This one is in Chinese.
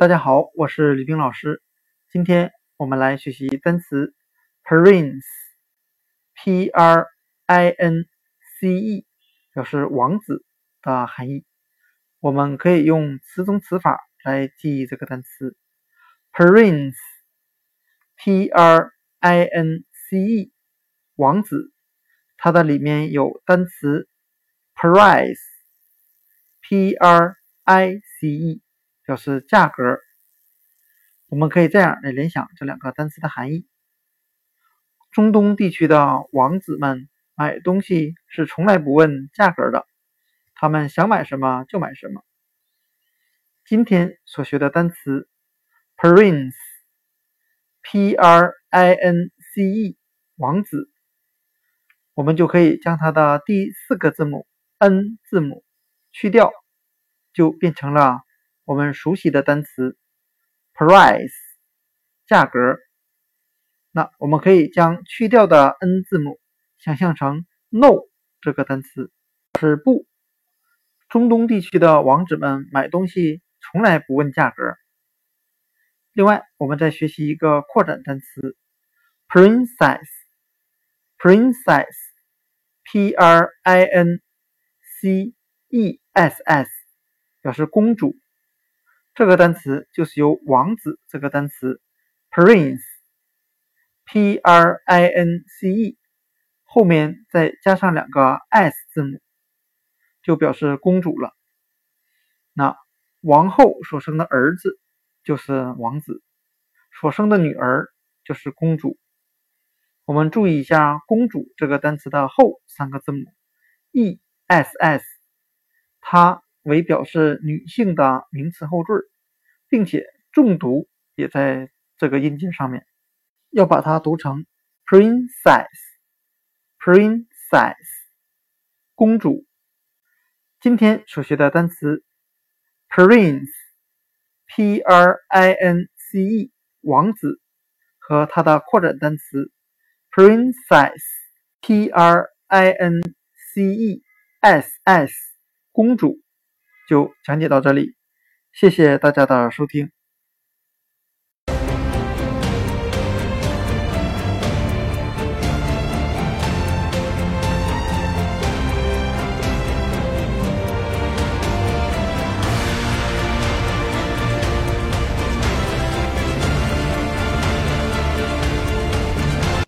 大家好，我是李冰老师。今天我们来学习单词 prince，P-R-I-N-C-E，表示王子的含义。我们可以用词中词法来记忆这个单词 prince，P-R-I-N-C-E，王子。它的里面有单词 price，P-R-I-C-E。表示价格，我们可以这样来联想这两个单词的含义。中东地区的王子们买东西是从来不问价格的，他们想买什么就买什么。今天所学的单词 prince，P-R-I-N-C-E，王子，我们就可以将它的第四个字母 N 字母去掉，就变成了。我们熟悉的单词 price 价格，那我们可以将去掉的 n 字母想象成 no 这个单词是不。中东地区的王子们买东西从来不问价格。另外，我们再学习一个扩展单词 princess princess p r i n c e s s 表示公主。这个单词就是由王子这个单词 prince，p-r-i-n-c-e 后面再加上两个 s 字母，就表示公主了。那王后所生的儿子就是王子，所生的女儿就是公主。我们注意一下“公主”这个单词的后三个字母 e-s-s，它为表示女性的名词后缀。并且重读也在这个音节上面，要把它读成 princess，princess，公主。今天所学的单词 prince，p-r-i-n-c-e，王子和它的扩展单词 princess，p-r-i-n-c-e-s-s，公主，就讲解到这里。谢谢大家的收听。